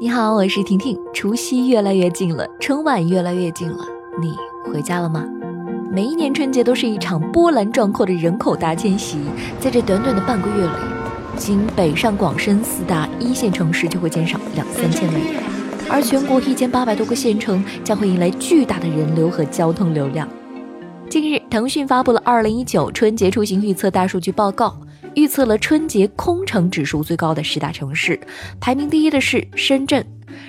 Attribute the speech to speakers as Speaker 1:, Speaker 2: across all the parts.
Speaker 1: 你好，我是婷婷。除夕越来越近了，春晚越来越近了，你回家了吗？每一年春节都是一场波澜壮阔的人口大迁徙，在这短短的半个月里，仅北上广深四大一线城市就会减少两三千人，而全国一千八百多个县城将会迎来巨大的人流和交通流量。近日，腾讯发布了二零一九春节出行预测大数据报告。预测了春节空城指数最高的十大城市，排名第一的是深圳。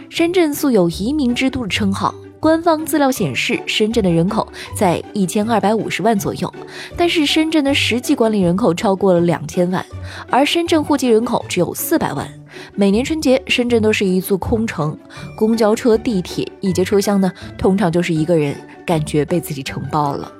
Speaker 1: 深圳素有移民之都的称号，官方资料显示，深圳的人口在一千二百五十万左右，但是深圳的实际管理人口超过了两千万，而深圳户籍人口只有四百万。每年春节，深圳都是一座空城，公交车、地铁一节车厢呢，通常就是一个人，感觉被自己承包了。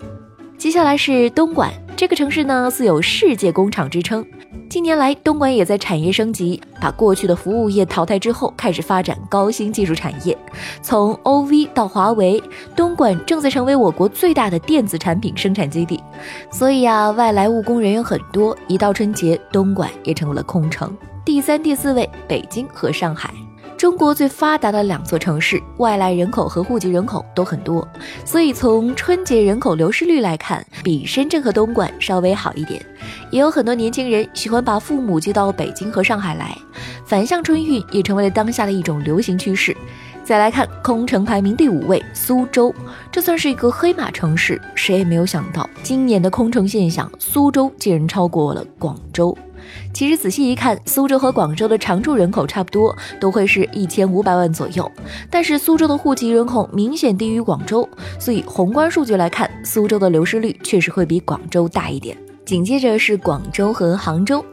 Speaker 1: 接下来是东莞。这个城市呢，素有世界工厂之称。近年来，东莞也在产业升级，把过去的服务业淘汰之后，开始发展高新技术产业。从 OV 到华为，东莞正在成为我国最大的电子产品生产基地。所以啊，外来务工人员很多。一到春节，东莞也成为了空城。第三、第四位，北京和上海。中国最发达的两座城市，外来人口和户籍人口都很多，所以从春节人口流失率来看，比深圳和东莞稍微好一点。也有很多年轻人喜欢把父母接到北京和上海来，反向春运也成为了当下的一种流行趋势。再来看空城排名第五位，苏州，这算是一个黑马城市，谁也没有想到，今年的空城现象，苏州竟然超过了广州。其实仔细一看，苏州和广州的常住人口差不多，都会是一千五百万左右。但是苏州的户籍人口明显低于广州，所以宏观数据来看，苏州的流失率确实会比广州大一点。紧接着是广州和杭州，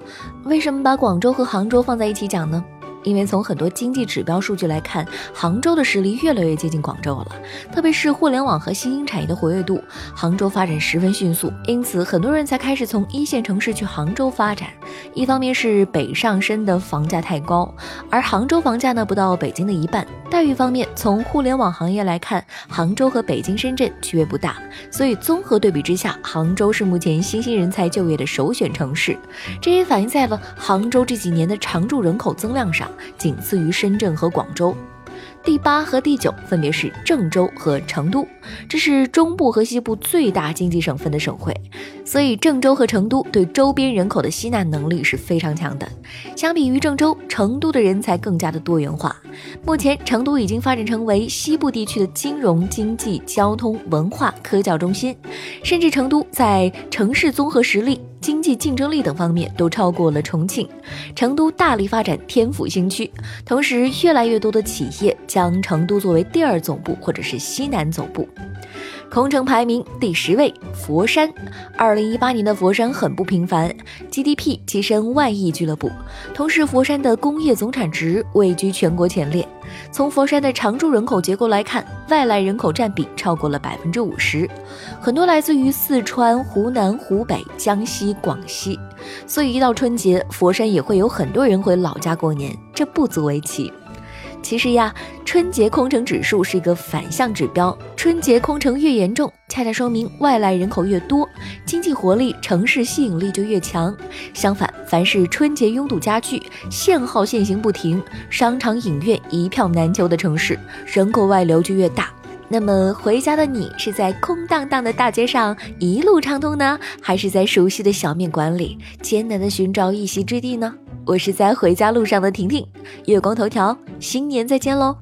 Speaker 1: 为什么把广州和杭州放在一起讲呢？因为从很多经济指标数据来看，杭州的实力越来越接近广州了，特别是互联网和新兴产业的活跃度，杭州发展十分迅速，因此很多人才开始从一线城市去杭州发展。一方面是北上深的房价太高，而杭州房价呢不到北京的一半。待遇方面，从互联网行业来看，杭州和北京、深圳区别不大，所以综合对比之下，杭州是目前新兴人才就业的首选城市。这也反映在了杭州这几年的常住人口增量上。仅次于深圳和广州，第八和第九分别是郑州和成都，这是中部和西部最大经济省份的省会，所以郑州和成都对周边人口的吸纳能力是非常强的。相比于郑州，成都的人才更加的多元化。目前，成都已经发展成为西部地区的金融、经济、交通、文化、科教中心，甚至成都在城市综合实力。经济竞争力等方面都超过了重庆。成都大力发展天府新区，同时越来越多的企业将成都作为第二总部或者是西南总部。空城排名第十位，佛山。二零一八年的佛山很不平凡，GDP 跻身万亿俱乐部，同时佛山的工业总产值位居全国前列。从佛山的常住人口结构来看，外来人口占比超过了百分之五十，很多来自于四川、湖南、湖北、江西、广西，所以一到春节，佛山也会有很多人回老家过年，这不足为奇。其实呀，春节空城指数是一个反向指标，春节空城越严重，恰恰说明外来人口越多，经济活力、城市吸引力就越强。相反，凡是春节拥堵加剧、限号限行不停、商场影院一票难求的城市，人口外流就越大。那么，回家的你是在空荡荡的大街上一路畅通呢，还是在熟悉的小面馆里艰难的寻找一席之地呢？我是在回家路上的婷婷，月光头条，新年再见喽！